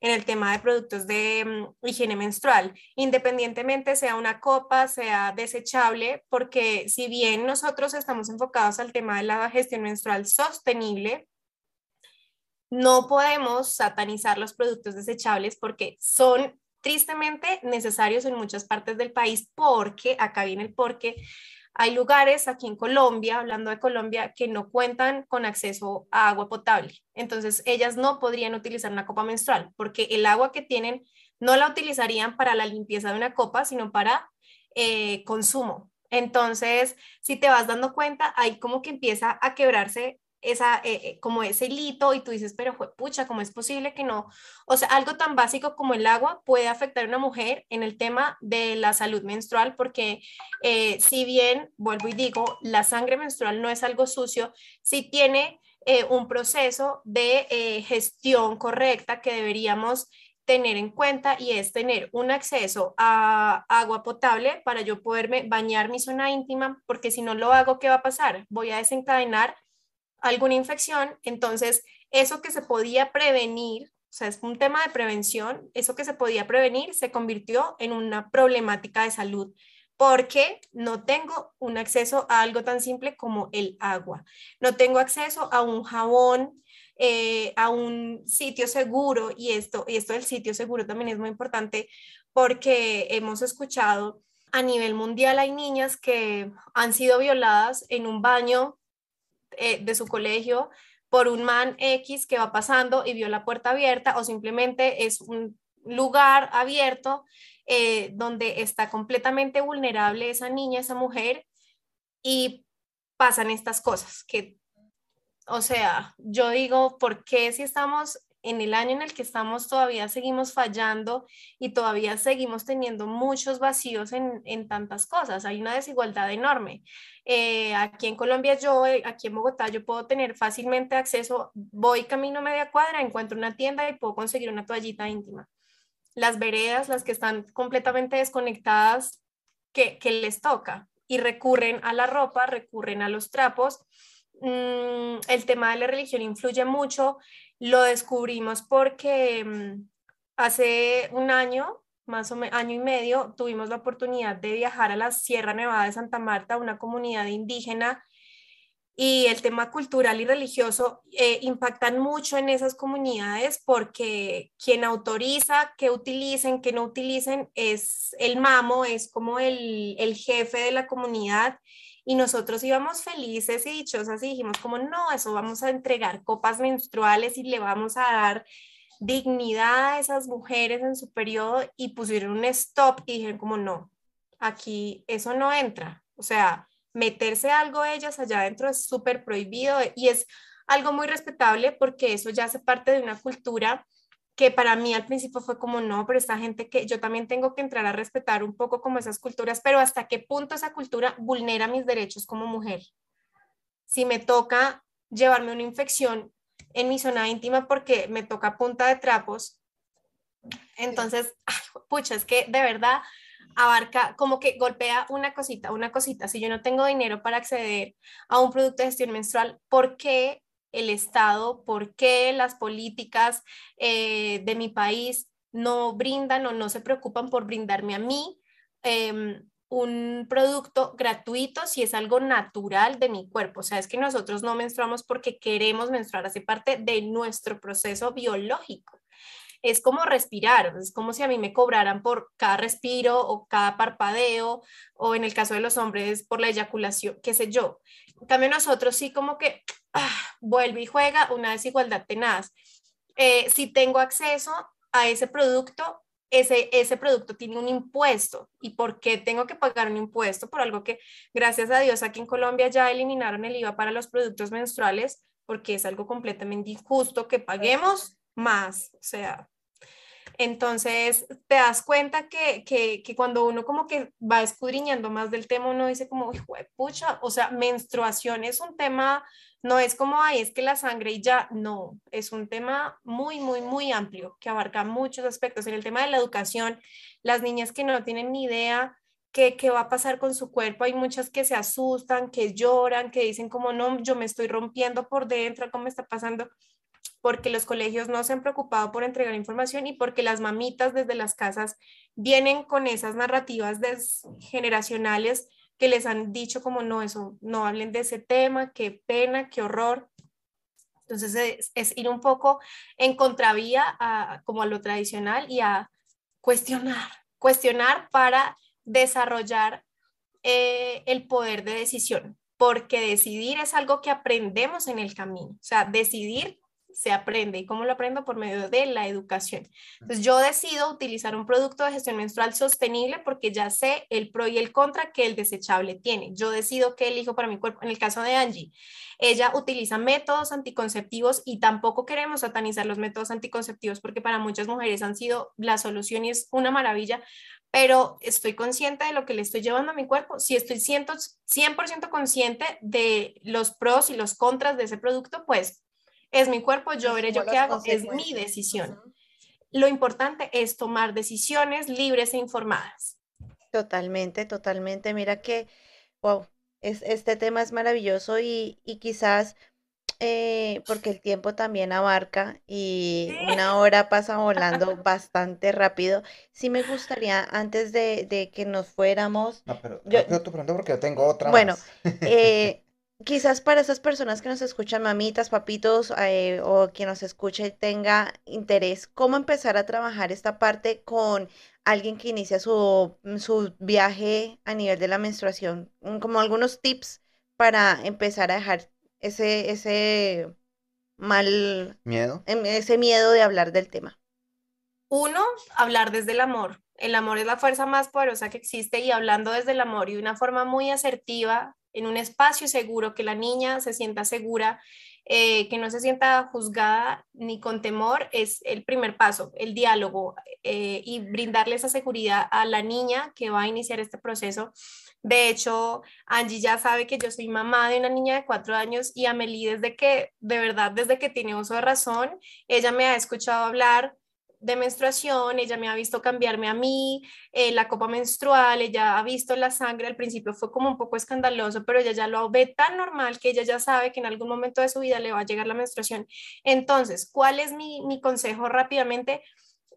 en el tema de productos de mm, higiene menstrual, independientemente sea una copa, sea desechable, porque si bien nosotros estamos enfocados al tema de la gestión menstrual sostenible, no podemos satanizar los productos desechables porque son tristemente necesarios en muchas partes del país porque, acá viene el porque, hay lugares aquí en Colombia, hablando de Colombia, que no cuentan con acceso a agua potable. Entonces, ellas no podrían utilizar una copa menstrual porque el agua que tienen no la utilizarían para la limpieza de una copa, sino para eh, consumo. Entonces, si te vas dando cuenta, ahí como que empieza a quebrarse esa, eh, eh, como ese hilito y tú dices, pero pucha, ¿cómo es posible que no? O sea, algo tan básico como el agua puede afectar a una mujer en el tema de la salud menstrual, porque eh, si bien, vuelvo y digo, la sangre menstrual no es algo sucio, si tiene un proceso de gestión correcta que deberíamos tener en cuenta y es tener un acceso a agua potable para yo poderme bañar mi zona íntima, porque si no lo hago, ¿qué va a pasar? Voy a desencadenar alguna infección, entonces eso que se podía prevenir, o sea, es un tema de prevención, eso que se podía prevenir se convirtió en una problemática de salud porque no tengo un acceso a algo tan simple como el agua, no tengo acceso a un jabón, eh, a un sitio seguro y esto, y esto del sitio seguro también es muy importante porque hemos escuchado a nivel mundial hay niñas que han sido violadas en un baño eh, de su colegio por un man X que va pasando y vio la puerta abierta o simplemente es un lugar abierto eh, donde está completamente vulnerable esa niña, esa mujer y pasan estas cosas que, o sea, yo digo, ¿por qué si estamos en el año en el que estamos todavía seguimos fallando y todavía seguimos teniendo muchos vacíos en, en tantas cosas. Hay una desigualdad enorme. Eh, aquí en Colombia, yo, eh, aquí en Bogotá, yo puedo tener fácilmente acceso, voy camino media cuadra, encuentro una tienda y puedo conseguir una toallita íntima. Las veredas, las que están completamente desconectadas, que, que les toca y recurren a la ropa, recurren a los trapos. Mm, el tema de la religión influye mucho lo descubrimos porque mm, hace un año, más o menos año y medio, tuvimos la oportunidad de viajar a la Sierra Nevada de Santa Marta, una comunidad indígena, y el tema cultural y religioso eh, impactan mucho en esas comunidades porque quien autoriza que utilicen, que no utilicen, es el mamo, es como el, el jefe de la comunidad y nosotros íbamos felices y dichosas y dijimos como no, eso vamos a entregar copas menstruales y le vamos a dar dignidad a esas mujeres en su periodo y pusieron un stop y dijeron como no, aquí eso no entra. O sea, meterse algo a ellas allá adentro es súper prohibido y es algo muy respetable porque eso ya hace parte de una cultura que para mí al principio fue como, no, pero esta gente que yo también tengo que entrar a respetar un poco como esas culturas, pero hasta qué punto esa cultura vulnera mis derechos como mujer. Si me toca llevarme una infección en mi zona íntima porque me toca punta de trapos, entonces, pucha, es que de verdad abarca, como que golpea una cosita, una cosita. Si yo no tengo dinero para acceder a un producto de gestión menstrual, ¿por qué el Estado, por qué las políticas eh, de mi país no brindan o no se preocupan por brindarme a mí em, un producto gratuito si es algo natural de mi cuerpo. O sea, es que nosotros no menstruamos porque queremos menstruar, hace parte de nuestro proceso biológico. Es como respirar, es como si a mí me cobraran por cada respiro o cada parpadeo, o en el caso de los hombres por la eyaculación, qué sé yo. En cambio, nosotros sí como que ah, vuelve y juega una desigualdad tenaz. Eh, si tengo acceso a ese producto, ese, ese producto tiene un impuesto. ¿Y por qué tengo que pagar un impuesto? Por algo que, gracias a Dios, aquí en Colombia ya eliminaron el IVA para los productos menstruales, porque es algo completamente injusto que paguemos más. O sea, entonces, te das cuenta que, que, que, cuando uno como que va escudriñando más del tema, uno dice como, pucha, o sea, menstruación es un tema, no es como, ay, es que la sangre y ya, no, es un tema muy, muy, muy amplio que abarca muchos aspectos. En el tema de la educación, las niñas que no tienen ni idea qué, qué va a pasar con su cuerpo, hay muchas que se asustan, que lloran, que dicen como, no, yo me estoy rompiendo por dentro, ¿cómo está pasando? porque los colegios no se han preocupado por entregar información y porque las mamitas desde las casas vienen con esas narrativas generacionales que les han dicho como no, eso, no hablen de ese tema, qué pena, qué horror. Entonces es, ir un poco en contravía a, como a lo tradicional y a cuestionar, cuestionar para desarrollar eh, el poder de decisión, porque decidir es algo que aprendemos en el camino. O sea, decidir se aprende. ¿Y cómo lo aprendo? Por medio de la educación. Entonces, yo decido utilizar un producto de gestión menstrual sostenible porque ya sé el pro y el contra que el desechable tiene. Yo decido qué elijo para mi cuerpo. En el caso de Angie, ella utiliza métodos anticonceptivos y tampoco queremos satanizar los métodos anticonceptivos porque para muchas mujeres han sido la solución y es una maravilla, pero estoy consciente de lo que le estoy llevando a mi cuerpo. Si estoy 100%, 100 consciente de los pros y los contras de ese producto, pues es mi cuerpo, yo veré yo qué hago, es mi decisión. Lo importante es tomar decisiones libres e informadas. Totalmente, totalmente. Mira que, wow, es, este tema es maravilloso y, quizás eh, porque el tiempo también abarca y una hora pasa volando bastante rápido. Sí me gustaría, antes de, que nos fuéramos... No, pero yo, tu pregunta porque yo tengo otra Bueno, eh, quizás para esas personas que nos escuchan, mamitas, papitos, eh, o quien nos escuche tenga interés, ¿cómo empezar a trabajar esta parte con alguien que inicia su, mm, su viaje a nivel de la menstruación? Mm, como algunos tips para empezar a dejar ese, ese mal miedo, em, ese miedo de hablar del tema. Uno, hablar desde el amor. El amor es la fuerza más poderosa que existe y hablando desde el amor y de una forma muy asertiva, en un espacio seguro, que la niña se sienta segura, eh, que no se sienta juzgada ni con temor, es el primer paso, el diálogo eh, y brindarle esa seguridad a la niña que va a iniciar este proceso. De hecho, Angie ya sabe que yo soy mamá de una niña de cuatro años y Amelie desde que, de verdad, desde que tiene uso de razón, ella me ha escuchado hablar de menstruación, ella me ha visto cambiarme a mí, eh, la copa menstrual, ella ha visto la sangre, al principio fue como un poco escandaloso, pero ella ya lo ve tan normal que ella ya sabe que en algún momento de su vida le va a llegar la menstruación. Entonces, ¿cuál es mi, mi consejo rápidamente?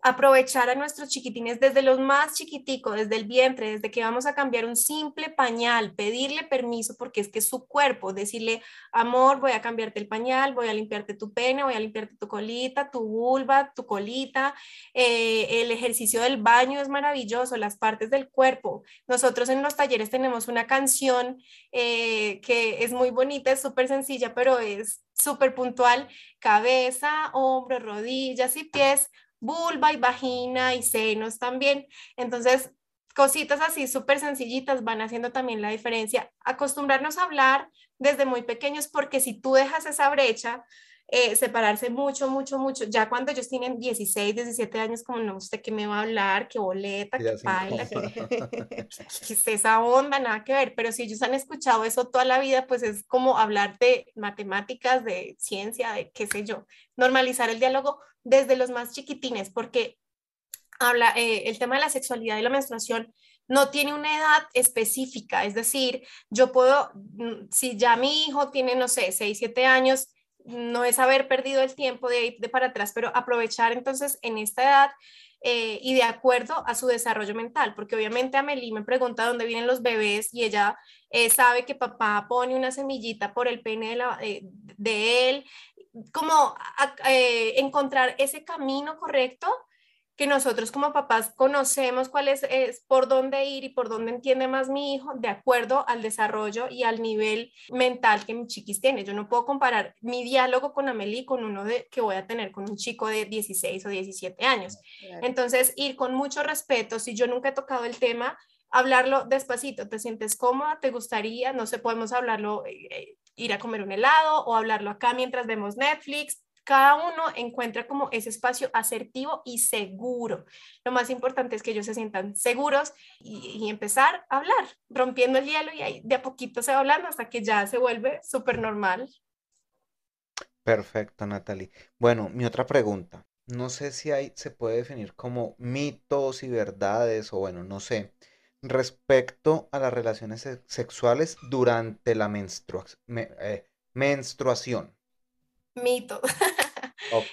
Aprovechar a nuestros chiquitines desde los más chiquiticos, desde el vientre, desde que vamos a cambiar un simple pañal, pedirle permiso porque es que es su cuerpo, decirle, amor, voy a cambiarte el pañal, voy a limpiarte tu pene, voy a limpiarte tu colita, tu vulva, tu colita. Eh, el ejercicio del baño es maravilloso, las partes del cuerpo. Nosotros en los talleres tenemos una canción eh, que es muy bonita, es súper sencilla, pero es súper puntual, cabeza, hombros, rodillas y pies vulva y vagina y senos también. Entonces, cositas así súper sencillitas van haciendo también la diferencia. Acostumbrarnos a hablar desde muy pequeños porque si tú dejas esa brecha, eh, separarse mucho, mucho, mucho. Ya cuando ellos tienen 16, 17 años, como no, usted que me va a hablar, qué boleta, qué baila, qué es esa onda, nada que ver. Pero si ellos han escuchado eso toda la vida, pues es como hablar de matemáticas, de ciencia, de qué sé yo, normalizar el diálogo desde los más chiquitines, porque habla, eh, el tema de la sexualidad y la menstruación no tiene una edad específica, es decir, yo puedo, mm, si ya mi hijo tiene, no sé, 6, 7 años, no es haber perdido el tiempo de ir de para atrás, pero aprovechar entonces en esta edad eh, y de acuerdo a su desarrollo mental, porque obviamente Amelie me pregunta dónde vienen los bebés y ella eh, sabe que papá pone una semillita por el pene de, de él como eh, encontrar ese camino correcto que nosotros como papás conocemos cuál es, por dónde ir y por dónde entiende más mi hijo de acuerdo al desarrollo y al nivel mental que mi chiquis tiene. Yo no puedo comparar mi diálogo con Amelie con uno de, que voy a tener con un chico de 16 o 17 años. Entonces, ir con mucho respeto, si yo nunca he tocado el tema, hablarlo despacito, te sientes cómoda, te gustaría, no sé, podemos hablarlo eh, eh, ir a comer un helado o hablarlo acá mientras vemos Netflix. Cada uno encuentra como ese espacio asertivo y seguro. Lo más importante es que ellos se sientan seguros y, empezar a hablar, rompiendo el hielo y ahí de a poquito se va hablando hasta que ya se vuelve súper normal. Perfecto, Natalie. Bueno, mi otra pregunta. No sé si hay, se puede definir como mitos y verdades o bueno, no sé respecto a las relaciones sexuales durante la eh, menstruación. Mito.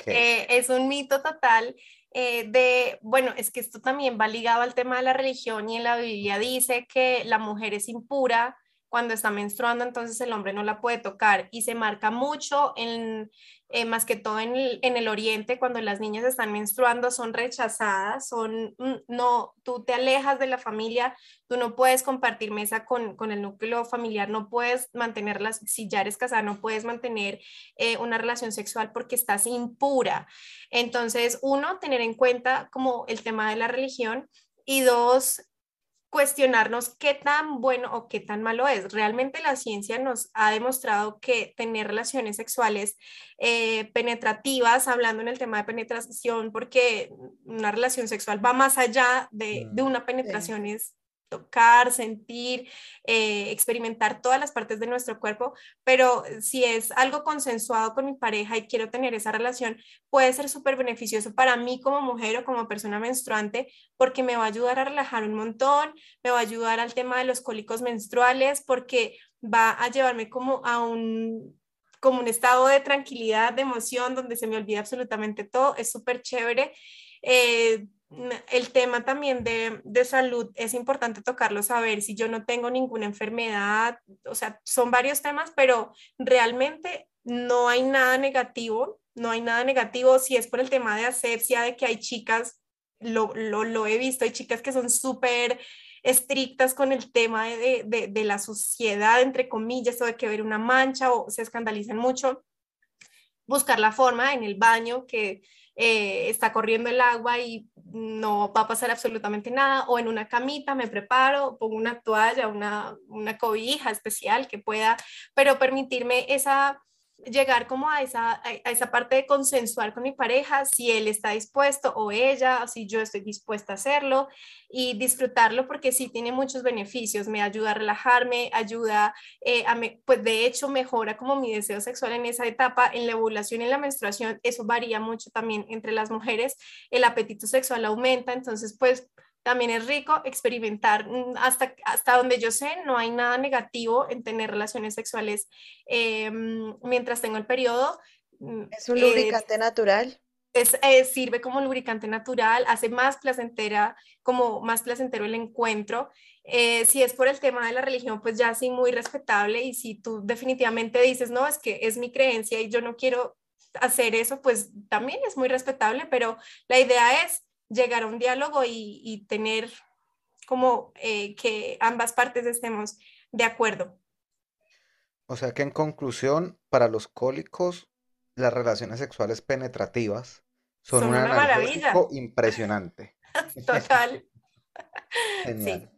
Eh, es un mito total eh, de, bueno, es que esto también va ligado al tema de la religión y en la Biblia dice que la mujer es impura cuando está menstruando, entonces el hombre no la puede tocar y se marca mucho en, eh, más que todo en el, en el, oriente, cuando las niñas están menstruando, son rechazadas, son, mm, no, tú te alejas de la familia, tú no puedes compartir mesa con, con el núcleo familiar, no puedes mantenerlas, si ya eres casada, no puedes mantener eh, una relación sexual porque estás impura. Entonces, uno, tener en cuenta como el tema de la religión y dos, cuestionarnos qué tan bueno o qué tan malo es. Realmente la ciencia nos ha demostrado que tener relaciones sexuales eh, penetrativas, hablando en el tema de penetración, porque una relación sexual va más allá de, de mm. una penetración, es tocar, sentir, eh, experimentar todas las partes de nuestro cuerpo, pero si es algo consensuado con mi pareja y quiero tener esa relación, puede ser súper beneficioso para mí como mujer o como persona menstruante porque me va a ayudar a relajar un montón, me va a ayudar al tema de los cólicos menstruales porque va a llevarme como a un como un estado de tranquilidad, de emoción, donde se me olvida absolutamente todo, es súper chévere. Eh, el tema también de, de, salud es importante tocarlo, saber si yo no tengo ninguna enfermedad, o sea, son varios temas, pero realmente no hay nada negativo, no hay nada negativo si es por el tema de asepsia, de que hay chicas, lo, lo, lo he visto, hay chicas que son súper estrictas con el tema de, de, de, la suciedad, entre comillas, o de que ver una mancha o se escandalizan mucho. Buscar la forma en el baño que eh, está corriendo el agua y no va a pasar absolutamente nada, o en una camita me preparo, pongo una toalla, una, una cobija especial que pueda, pero permitirme esa llegar como a esa, a esa parte de consensuar con mi pareja, si él está dispuesto o ella, o si yo estoy dispuesta a hacerlo y disfrutarlo porque sí tiene muchos beneficios, me ayuda a relajarme, ayuda eh, a, me, pues de hecho mejora como mi deseo sexual en esa etapa, en la ovulación y en la menstruación, eso varía mucho también entre las mujeres, el apetito sexual aumenta, entonces pues también es rico experimentar. Mm, hasta, hasta donde yo sé, no hay nada negativo en tener relaciones sexuales eh, mientras tengo el periodo. Mm, es un lubricante eh, natural. Es, eh, sirve como lubricante natural, hace más placentera, como más placentero el encuentro. si es por el tema de la religión, pues ya sí muy respetable y si tú definitivamente dices, no, es que es mi creencia y yo no quiero hacer eso, pues también es muy respetable, pero la idea es llegar a un diálogo y, tener como eh, que ambas partes estemos de acuerdo. O sea que en conclusión, para los cólicos, las relaciones sexuales penetrativas son, una, maravilla impresionante. Total. Sí.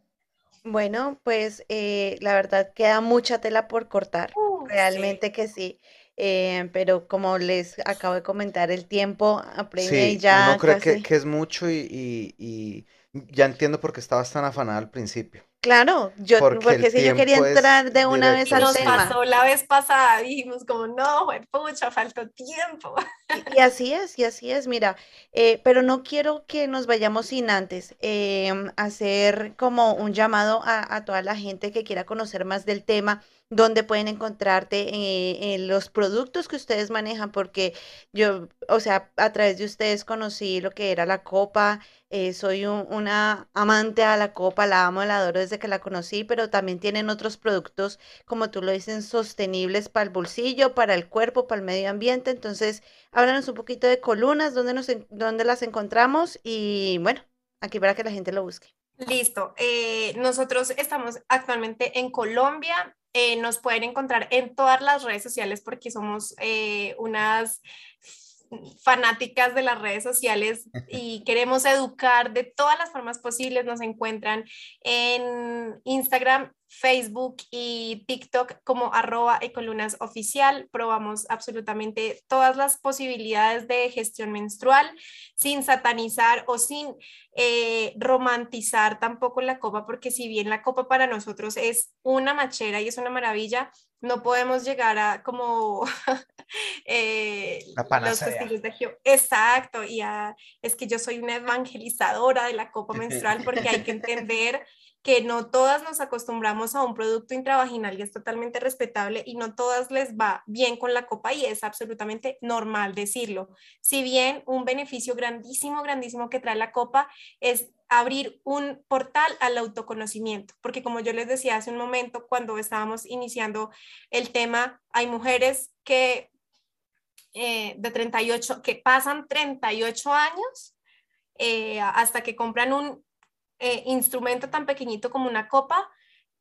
Bueno, pues eh, la verdad queda mucha tela por cortar, uh, realmente que sí. Eh, pero como les acabo de comentar, el tiempo apremia y ya uno cree que, que es mucho y, y, y ya entiendo por qué estabas tan afanada al principio. Claro, yo porque, si yo quería entrar de una vez al Nos tema. pasó la vez pasada, dijimos como, no, pucha, faltó tiempo. Y, y, así es, y así es, mira, eh, pero no quiero que nos vayamos sin antes eh, hacer como un llamado a, a toda la gente que quiera conocer más del tema dónde pueden encontrarte eh, en los productos que ustedes manejan, porque yo, o sea, a través de ustedes conocí lo que era la copa, eh, soy una amante a la copa, la amo, la adoro desde que la conocí, pero también tienen otros productos, como tú lo dices, sostenibles para el bolsillo, para el cuerpo, para el medio ambiente. Entonces, háblanos un poquito de Colunas, dónde, nos, dónde las encontramos y bueno, aquí para que la gente lo busque. Listo. Eh, nosotros estamos actualmente en Colombia. Eh, nos pueden encontrar en todas las redes sociales porque somos eh, unas fanáticas de las redes sociales y queremos educar de todas las formas posibles. Nos encuentran en Instagram, Facebook y TikTok como arroba ecolunas oficial. Probamos absolutamente todas las posibilidades de gestión menstrual sin satanizar o sin eh, romantizar tampoco la copa, porque si bien la copa para nosotros es una machera y es una maravilla, no podemos llegar a como eh, los testigos de Exacto, y es que yo soy una evangelizadora de la copa menstrual porque hay que entender que no todas nos acostumbramos a un producto intravaginal y es totalmente respetable y no todas les va bien con la copa y es absolutamente normal decirlo. Si bien un beneficio grandísimo, grandísimo que trae la copa es abrir un portal al autoconocimiento, porque como yo les decía hace un momento, cuando estábamos iniciando el tema, hay mujeres que eh, de 38, que pasan 38 años eh, hasta que compran un eh, instrumento tan pequeñito como una copa,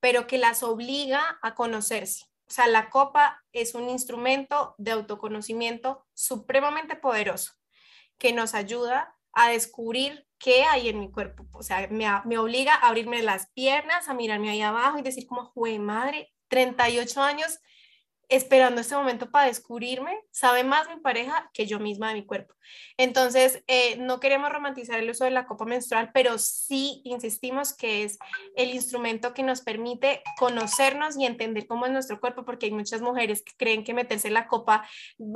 pero que las obliga a conocerse. O sea, la copa es un instrumento de autoconocimiento supremamente poderoso que nos ayuda a descubrir qué hay en mi cuerpo. O sea, me, me obliga a abrirme las piernas, a mirarme ahí abajo y decir como, jue madre, 38 años esperando este momento para descubrirme, sabe más mi pareja que yo misma de mi cuerpo. Entonces, eh, no queremos romantizar el uso de la copa menstrual, pero sí insistimos que es el instrumento que nos permite conocernos y entender cómo es nuestro cuerpo, porque hay muchas mujeres que creen que meterse la copa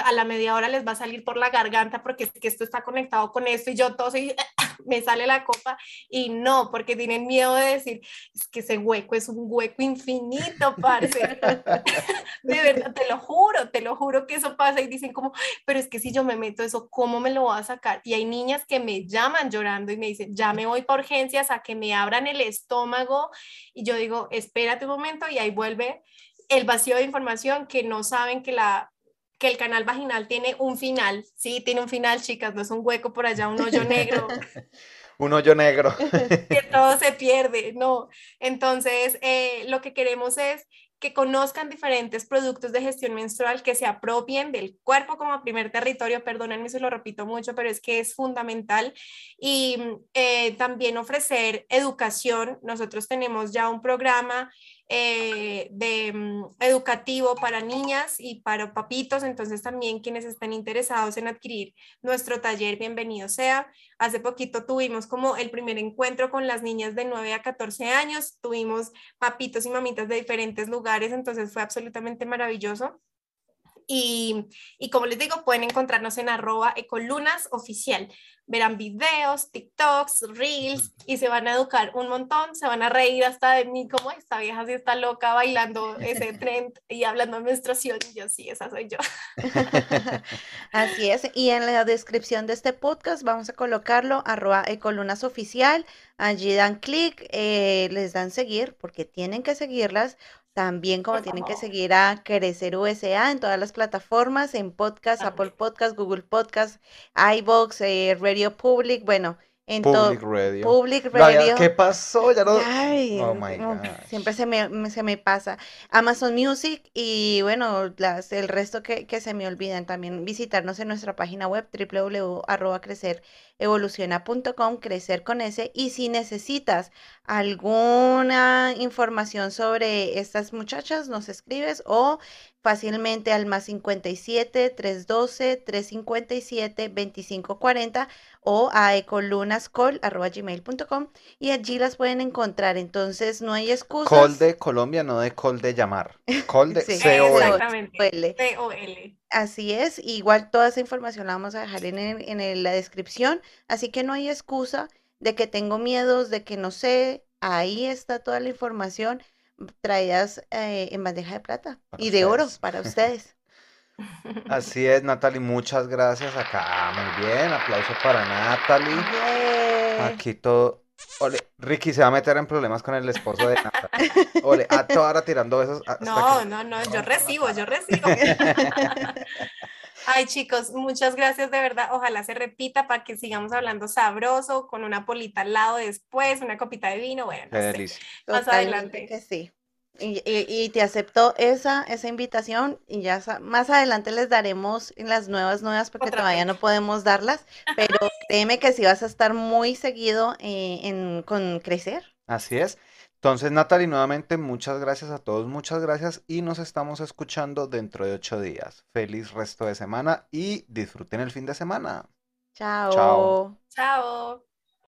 a la media hora les va a salir por la garganta porque es que esto está conectado con esto y yo todo y me sale la copa y no, porque tienen miedo de decir, es que ese hueco es un hueco infinito, parce. de verdad te lo juro, te lo juro que eso pasa y dicen como, pero es que si yo me meto eso, ¿cómo me lo voy a sacar? Y hay niñas que me llaman llorando y me dicen, ya me voy para urgencias a que me abran el estómago y yo digo, espérate un momento y ahí vuelve el vacío de información que no saben que la que el canal vaginal tiene un final, sí, tiene un final, chicas, no es un hueco por allá, un hoyo negro. un hoyo negro. que todo se pierde, no. Entonces, eh, lo que queremos es que conozcan diferentes productos de gestión menstrual, que se apropien del cuerpo como primer territorio, perdónenme si lo repito mucho, pero es que es fundamental. Y eh, también ofrecer educación. Nosotros tenemos ya un programa eh, de, mm, educativo para niñas y para papitos, entonces también quienes estén interesados en adquirir nuestro taller, bienvenido sea. Hace poquito tuvimos como el primer encuentro con las niñas de 9 a 14 años, tuvimos papitos y mamitas de diferentes lugares, entonces fue absolutamente maravilloso. Y, y, como les digo, pueden encontrarnos en arroba ecolunas oficial verán videos, TikToks, Reels y se van a educar un montón, se van a reír hasta de mí como esta vieja si está loca bailando ese trend y hablando de menstruación y yo sí, esa soy yo. Así es, y en la descripción de este podcast vamos a colocarlo arroba ecolunas oficial, allí dan clic, eh, les dan seguir porque tienen que seguirlas también como tienen que seguir a Crecer USA en todas las plataformas, en podcast, Apple Podcast, Google Podcast, iBox, eh, Radio Public, bueno, en Public Radio. Public Radio. ¿Qué pasó? Ya no... Ay, oh my God. Siempre se me, se me pasa. Amazon Music y bueno, las, el resto que, que se me olvidan. También visitarnos en nuestra página web www.crecer evoluciona.com, crecer con ese. Y si necesitas alguna información sobre estas muchachas, nos escribes o fácilmente al más 57 312 357 2540 o a ecolunascall.gmail.com y allí las pueden encontrar. Entonces no hay excusa. Call de Colombia, no de call de llamar. Call de C-O-L. Así es, igual toda esa información la vamos a dejar en, en, la descripción, así que no hay excusa de que tengo miedos, de que no sé, ahí está toda la información traídas eh, en bandeja de plata y de oro para ustedes. Así es, Natalie, muchas gracias acá. Muy bien, aplauso para Natalie. Aquí todo. Ole, Ricky se va a meter en problemas con el esposo de Natalie. Ole, a toda hora tirando besos. No, no, no, yo recibo, yo recibo. Ay, chicos, muchas gracias de verdad. Ojalá se repita para que sigamos hablando sabroso, con una polita al lado después, una copita de vino. Bueno, más adelante. Que sí. Y, te acepto esa, esa invitación y ya más adelante les daremos las nuevas nuevas porque todavía no podemos darlas, pero créeme que sí vas a estar muy seguido eh, en, con crecer. Así es. Entonces, Natalie, nuevamente muchas gracias a todos, muchas gracias y nos estamos escuchando dentro de ocho días. Feliz resto de semana y disfruten el fin de semana. Chao. Chao. Chao.